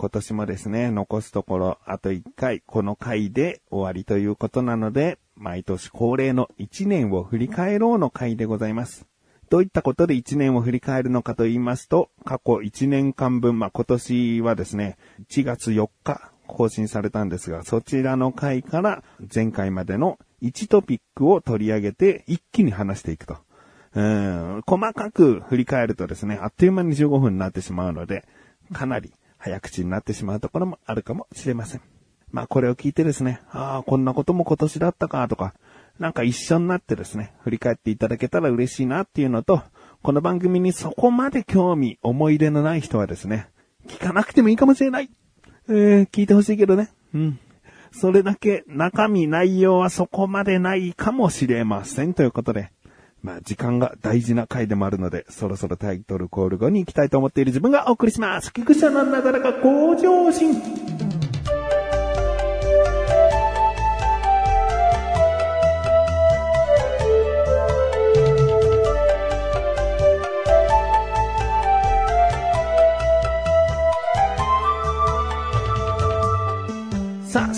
今年もですね、残すところあと1回、この回で終わりということなので、毎年恒例の1年を振り返ろうの回でございます。どういったことで1年を振り返るのかと言いますと、過去1年間分、まあ、今年はですね、1月4日更新されたんですが、そちらの回から前回までの1トピックを取り上げて一気に話していくと。うん、細かく振り返るとですね、あっという間に15分になってしまうので、かなり早口になってしまうところもあるかもしれません。まあこれを聞いてですね、ああ、こんなことも今年だったかとか、なんか一緒になってですね、振り返っていただけたら嬉しいなっていうのと、この番組にそこまで興味、思い入れのない人はですね、聞かなくてもいいかもしれない。えー、聞いてほしいけどね。うん。それだけ中身、内容はそこまでないかもしれません。ということで、まあ時間が大事な回でもあるので、そろそろタイトルコール後に行きたいと思っている自分がお送りします。菊池のなだらか向上心。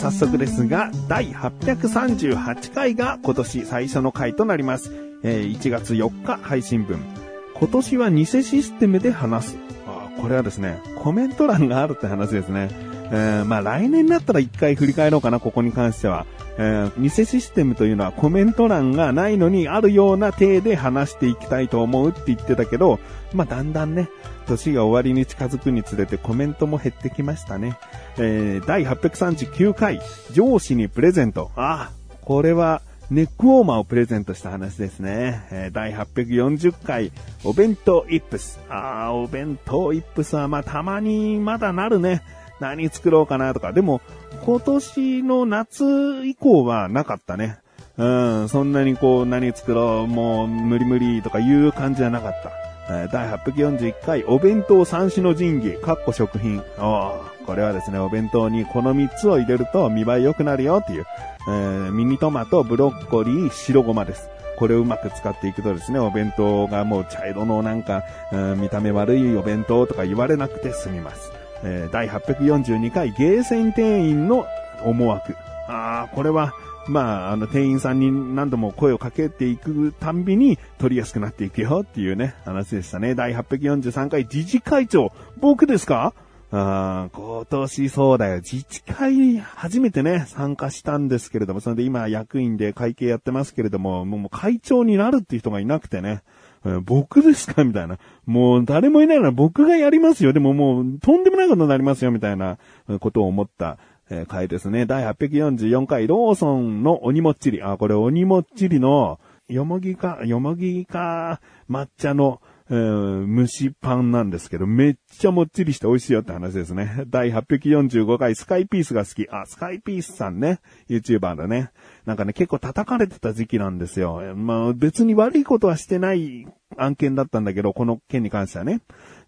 早速ですが、第838回が今年最初の回となります。えー1月4日配信分。今年は偽システムで話す。ああこれはですね、コメント欄があるって話ですね。えーまあ来年になったら一回振り返ろうかな、ここに関しては。えー偽システムというのはコメント欄がないのにあるような体で話していきたいと思うって言ってたけど、まあだんだんね、年が終わりに近づくにつれてコメントも減ってきましたね。えー第839回、上司にプレゼント。ああ、これは、ネックウォーマーをプレゼントした話ですね。えー第840回、お弁当イップス。ああ、お弁当イップスは、まあ、たまにまだなるね。何作ろうかなとか。でも、今年の夏以降はなかったね。うん、そんなにこう、何作ろう、もう、無理無理とかいう感じはなかった。え第841回、お弁当三種の神器、かっこ食品。これはですね、お弁当にこの3つを入れると見栄え良くなるよっていう、えーミニトマト、ブロッコリー、白ごまです。これをうまく使っていくとですね、お弁当がもう茶色のなんか、うん見た目悪いお弁当とか言われなくて済みます。えー第842回、ゲーセン店員の思惑。ああ、これは、まあ、あの、店員さんに何度も声をかけていくたんびに取りやすくなっていくよっていうね、話でしたね。第843回、自治会長。僕ですか？あー今年そうだよ。自治会初めてね、参加したんですけれども、それで今役員で会計やってますけれども、もう会長になるっていう人がいなくてね、僕ですか？みたいな。もう誰もいないなら僕がやりますよ。でももうとんでもないことになりますよ。みたいなことを思った。回ですね。第844回、ローソンの鬼もっちり。あ、これ鬼もっちりの、よもぎか、よもぎか、抹茶の、えー蒸しパンなんですけど、めっちゃもっちりして美味しいよって話ですね。第845回、スカイピースが好き。あ、スカイピースさんね。YouTuber だね。なんかね、結構叩かれてた時期なんですよ。まあ、別に悪いことはしてない案件だったんだけど、この件に関してはね。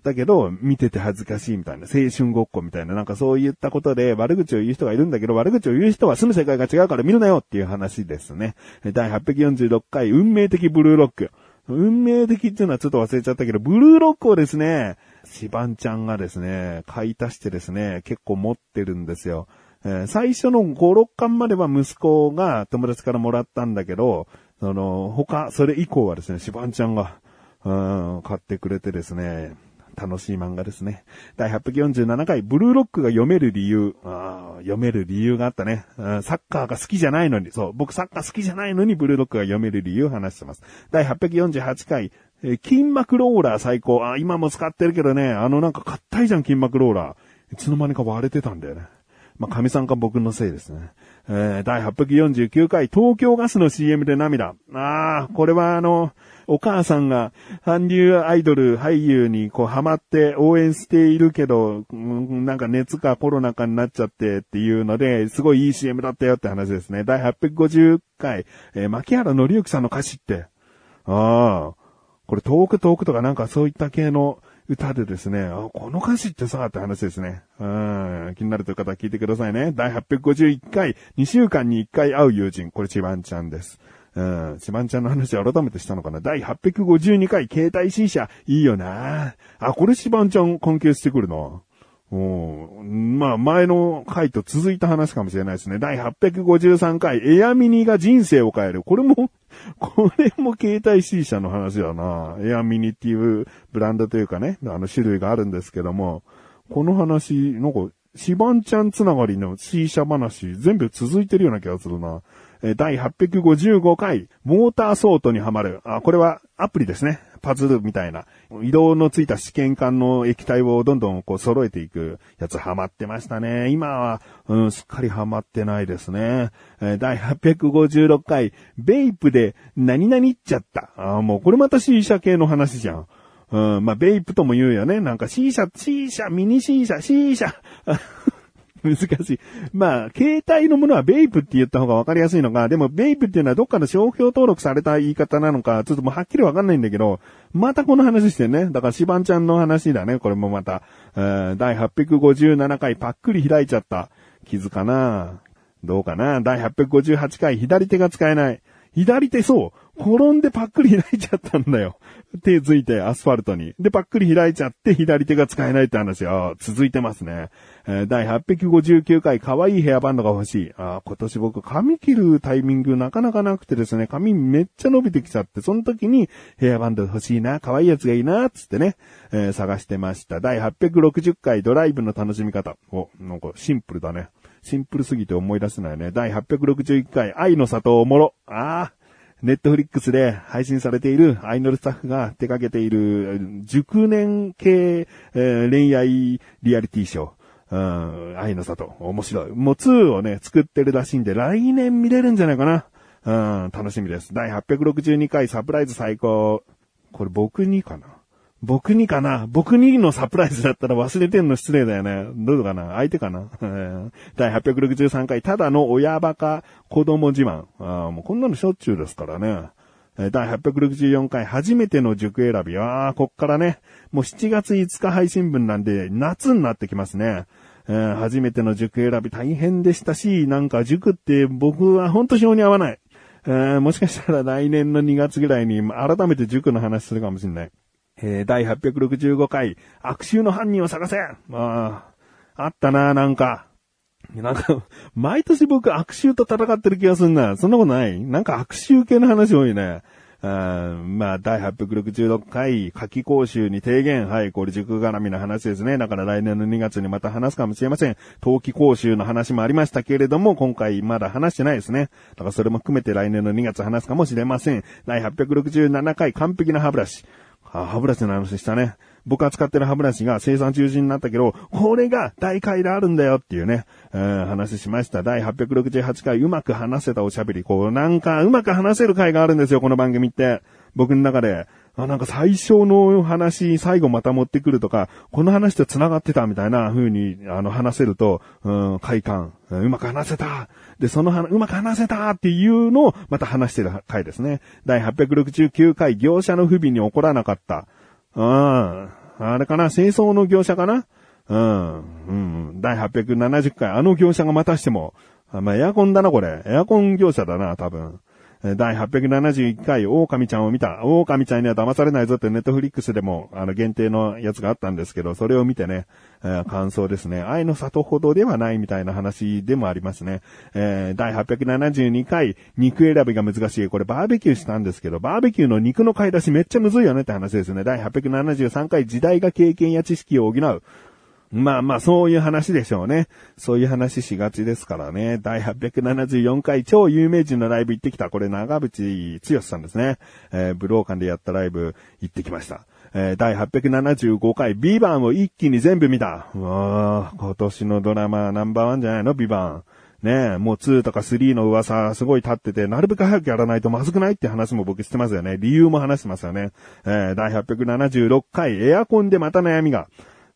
だけど、見てて恥ずかしいみたいな、青春ごっこみたいな、なんかそういったことで悪口を言う人がいるんだけど、悪口を言う人は住む世界が違うから見るなよっていう話ですね。第846回、運命的ブルーロック。運命的っていうのはちょっと忘れちゃったけど、ブルーロックをですね、シバンちゃんがですね、買い足してですね、結構持ってるんですよ。えー最初の5、6巻までは息子が友達からもらったんだけど、その、他、それ以降はですね、シバンちゃんが、うん、買ってくれてですね、楽しい漫画ですね。第847回、ブルーロックが読める理由。あ読める理由があったね、うんサッカーが好きじゃないのに、そう、僕サッカー好きじゃないのにブルーロックが読める理由を話してます。第848回、え筋膜ローラー最高。あ、今も使ってるけどね、あのなんか硬いじゃん、筋膜ローラー。いつの間にか割れてたんだよね。まあ、神さんか僕のせいですね。えー、第849回、東京ガスの CM で涙。ああ、これはあの、お母さんが韓流アイドル俳優にこうハマって応援しているけど、なんか熱かコロナかになっちゃってっていうので、すごいいい CM だったよって話ですね。第850回、えー、牧原紀之さんの歌詞って、ああ、これ遠く遠くとかなんかそういった系の歌でですね、あこの歌詞ってさ、って話ですね。うん、気になるという方は聞いてくださいね。第851回、2週間に1回会う友人、これチバンちゃんです。うん、チバンちゃんの話改めてしたのかな？第852回、携帯 C 社、いいよなあ、これチバンちゃん関係してくるな。ううんまあ、前の回と続いた話かもしれないですね。第853回、エアミニが人生を変える。これも、これも携帯 C 社の話だな。エアミニっていうブランドというかね、あの種類があるんですけども、この話、なんか、シバンちゃんつながりの C 社話、全部続いてるような気がするな。第855回、モーターソートにはまる。あ、これはアプリですね。パズルみたいな。移動のついた試験管の液体をどんどんこう揃えていくやつハマってましたね。今は、うん、すっかりハマってないですね。えー、第856回、ベイプで何々っちゃった。あもうこれまた C 社系の話じゃん。うん、まあ、ベイプとも言うよね。なんか C 社、C 社、ミニ C 社、C 社。難しい。まあ、携帯のものはベイプって言った方がわかりやすいのが、でもベイプっていうのはどっかの商標登録された言い方なのか、ちょっともうはっきりわかんないんだけど、またこの話してね。だからシバンちゃんの話だね、これもまた。えー第857回パックリ開いちゃった。傷かな？どうかな？第858回左手が使えない。左手そう。転んでパックリ開いちゃったんだよ。手ついてアスファルトに。で、パックリ開いちゃって左手が使えないって話は続いてますね。えー、第859回可愛いヘアバンドが欲しい。あ今年僕髪切るタイミングなかなかなくてですね、髪めっちゃ伸びてきちゃって、その時にヘアバンド欲しいな、可愛いやつがいいな、つってね、えー、探してました。第860回ドライブの楽しみ方。お、なんかシンプルだね。シンプルすぎて思い出せないね。第861回愛の里おもろ。ああ。ネットフリックスで配信されているアイドルスタッフが手掛けている熟年系、えー、恋愛リアリティショー。うん、愛の里。面白い。もう2をね、作ってるらしいんで、来年見れるんじゃないかな。うん、楽しみです。第862回サプライズ最高。これ僕にかな？僕にかな？僕にのサプライズだったら忘れてんの失礼だよね。どうかな？相手かな？第863回、ただの親バカ子供自慢。あもうこんなのしょっちゅうですからね。第864回、初めての塾選び。ああ、こっからね、もう7月5日配信分なんで、夏になってきますね。えー、初めての塾選び大変でしたし、なんか塾って僕はほんと性に合わない。えー、もしかしたら来年の2月ぐらいに改めて塾の話するかもしれない。えー、第865回、悪臭の犯人を探せああ、あったな、なんか。なんか、毎年僕悪臭と戦ってる気がすんな。そんなことないなんか悪臭系の話多いね。あまあ、第866回、夏季講習に提言。はい、これ塾絡みの話ですね。だから来年の2月にまた話すかもしれません。冬季講習の話もありましたけれども、今回まだ話してないですね。だからそれも含めて来年の2月話すかもしれません。第867回、完璧な歯ブラシ。あ、歯ブラシの話でしたね。僕が使ってる歯ブラシが生産中止になったけど、これが大会であるんだよっていうね、えー、話しました。第868回うまく話せたおしゃべり。こう、なんかうまく話せる回があるんですよ、この番組って。僕の中で。あ、なんか最初の話、最後また持ってくるとか、この話と繋がってたみたいな風に、あの、話せると、うん、快感、うまく話せた。で、その話、うまく話せたっていうのをまた話してる回ですね。第869回、業者の不備に起こらなかった。うん。あれかな？清掃の業者かな？うん。うん。第870回、あの業者がまたしても、まあ、エアコンだな、これ。エアコン業者だな、多分。第871回、狼ちゃんを見た。狼ちゃんには騙されないぞってネットフリックスでも、あの、限定のやつがあったんですけど、それを見てね、えー、感想ですね。愛の里ほどではないみたいな話でもありますね。えー、第872回、肉選びが難しい。これバーベキューしたんですけど、バーベキューの肉の買い出しめっちゃむずいよねって話ですね。第873回、時代が経験や知識を補う。まあまあ、そういう話でしょうね。そういう話しがちですからね。第874回超有名人のライブ行ってきた。これ長渕剛さんですね。えー、武道館でやったライブ行ってきました。えー、第875回、ビバンを一気に全部見た。うわ今年のドラマナンバーワンじゃないの？ビバン。ねえ、もう2とか3の噂すごい立ってて、なるべく早くやらないとまずくないって話も僕してますよね。理由も話してますよね。えー、第876回、エアコンでまた悩みが。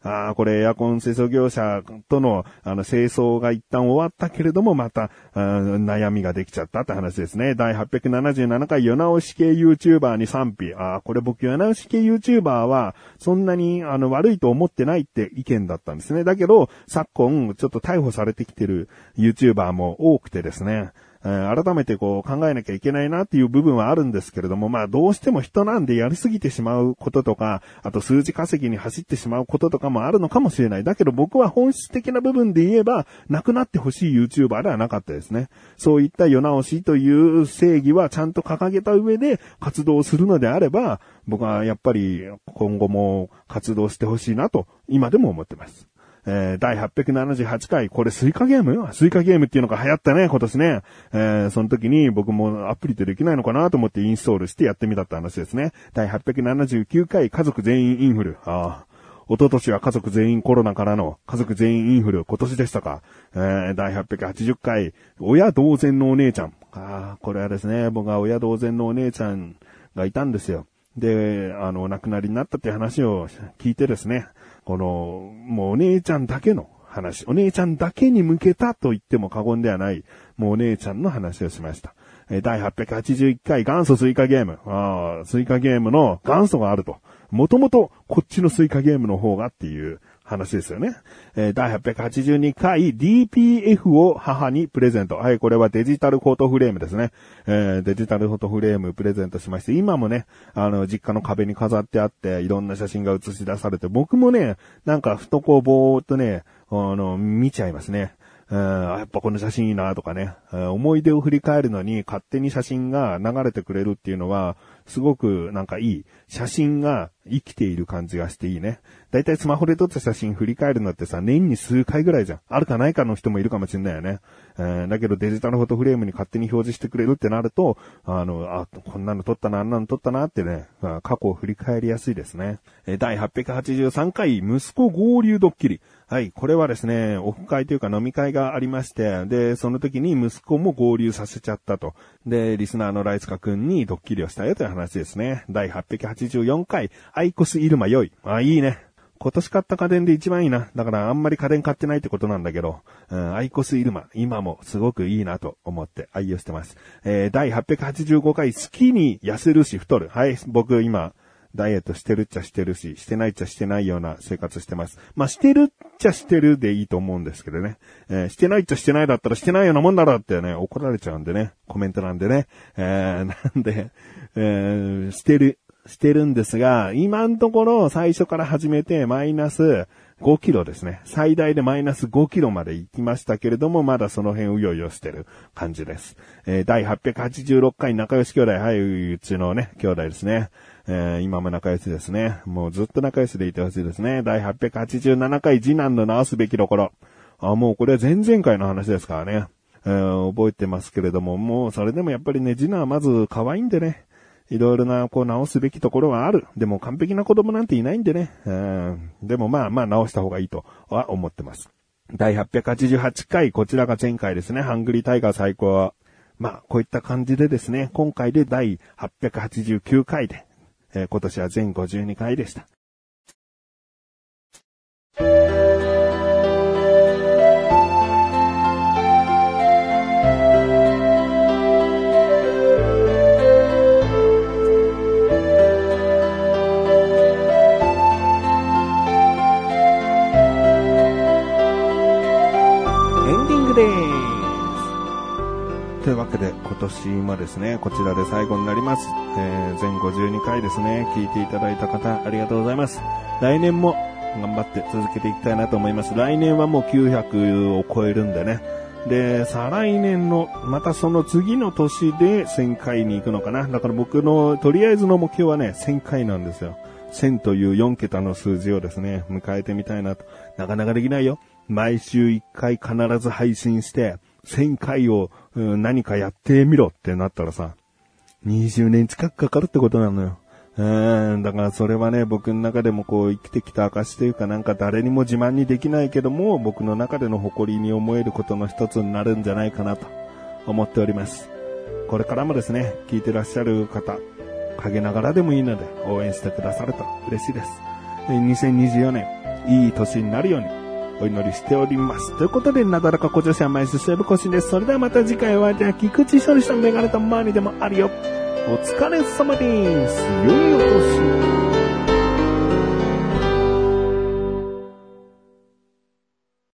ああ、これエアコン清掃業者との、あの、清掃が一旦終わったけれども、また、悩みができちゃったって話ですね。第877回、世直し系 YouTuber に賛否。ああ、これ僕、世直し系 YouTuber は、そんなに、あの、悪いと思ってないって意見だったんですね。だけど、昨今、ちょっと逮捕されてきてる YouTuber も多くてですね。えー改めてこう考えなきゃいけないなっていう部分はあるんですけれども、まあどうしても人なんでやりすぎてしまうこととか、あと数字稼ぎに走ってしまうこととかもあるのかもしれない。だけど僕は本質的な部分で言えば、なくなってほしい YouTuber ではなかったですね。そういった世直しという正義はちゃんと掲げた上で活動するのであれば、僕はやっぱり今後も活動してほしいなと、今でも思ってます。えー、第878回、これスイカゲームスイカゲームっていうのが流行ったね、今年ね。えー、その時に僕もアプリでできないのかなと思ってインストールしてやってみたって話ですね。第879回、家族全員インフル。ああ。一昨年は家族全員コロナからの家族全員インフル、今年でしたか。えー、第880回、親同然のお姉ちゃん。ああ、これはですね、僕は親同然のお姉ちゃんがいたんですよ。で、あの、お亡くなりになったって話を聞いてですね、この、もうお姉ちゃんだけの話、お姉ちゃんだけに向けたと言っても過言ではない、もうお姉ちゃんの話をしました。え第881回元祖スイカゲーム。ああ、スイカゲームの元祖があると。もともとこっちのスイカゲームの方がっていう話ですよね。えー第882回 DPF を母にプレゼント。はい、これはデジタルフォトフレームですね。えーデジタルフォトフレームプレゼントしまして、今もね、あの、実家の壁に飾ってあって、いろんな写真が写し出されて、僕もね、なんかふとこうぼーっとね、あの、見ちゃいますね。うん、やっぱこの写真いいなとかね、思い出を振り返るのに勝手に写真が流れてくれるっていうのは、すごくなんかいい。写真が生きている感じがしていいね。だいたいスマホで撮った写真振り返るのってさ、年に数回ぐらいじゃん。あるかないかの人もいるかもしれないよね。うんだけどデジタルフォトフレームに勝手に表示してくれるってなると、あの、あ、こんなの撮ったな、あんなの撮ったなってね、過去を振り返りやすいですね。えー第883回、息子合流ドッキリ。はい、これはですね、オフ会というか飲み会がありまして、で、その時に息子も合流させちゃったと。で、リスナーのライスカ君にドッキリをしたよという話ですね。第884回、アイコスイルマ良い。あ、いいね。今年買った家電で一番いいな。だからあんまり家電買ってないってことなんだけど、うん、アイコスイルマ、今もすごくいいなと思って愛用してます。えー、第885回、好きに痩せるし太る。はい、僕今、ダイエットしてるっちゃしてるし、してないっちゃしてないような生活してます。まあ、してるっちゃしてるでいいと思うんですけどね。えーしてないっちゃしてないだったらしてないようなもんだろってね、怒られちゃうんでね。コメントなんでね。えー、なんで、えーしてる、してるんですが、今のところ最初から始めてマイナス5キロですね。最大でマイナス5キロまで行きましたけれども、まだその辺うようよしてる感じです。えー第886回仲良し兄弟、はい、うちのね、兄弟ですね。えー今も仲良しですね。もうずっと仲良しでいてほしいですね。第887回次男の直すべきところ。あ、もうこれは前々回の話ですからね。えー覚えてますけれども、もうそれでもやっぱりね、次男はまず可愛いんでね。いろいろな、こう直すべきところはある。でも完璧な子供なんていないんでね。うん。でもまあまあ直した方がいいとは思ってます。第888回、こちらが前回ですね。ハングリータイガー最高。まあ、こういった感じでですね、今回で第889回で、えー今年は全52回でした。今年もですね、こちらで最後になります。えー、全52回ですね、聞いていただいた方、ありがとうございます。来年も頑張って続けていきたいなと思います。来年はもう900を超えるんでね。で、再来年の、またその次の年で1000回に行くのかな。だから僕の、とりあえずの目標はね、1000回なんですよ。1000という4桁の数字をですね、迎えてみたいなと。なかなかできないよ。毎週1回必ず配信して、1000回をうん何かやってみろってなったらさ、20年近くかかるってことなのよ。うん、だからそれはね、僕の中でもこう生きてきた証というかなんか誰にも自慢にできないけども、僕の中での誇りに思えることの一つになるんじゃないかなと思っております。これからもですね、聞いてらっしゃる方、陰ながらでもいいので応援してくださると嬉しいです。2024年、いい年になるようにお祈りしております。ということで、なだらか小女子は毎週セーブ更新です。それではまた次回は、じゃあ菊池処理したメガネとマーニでもあるよ。お疲れ様です。良いお年を。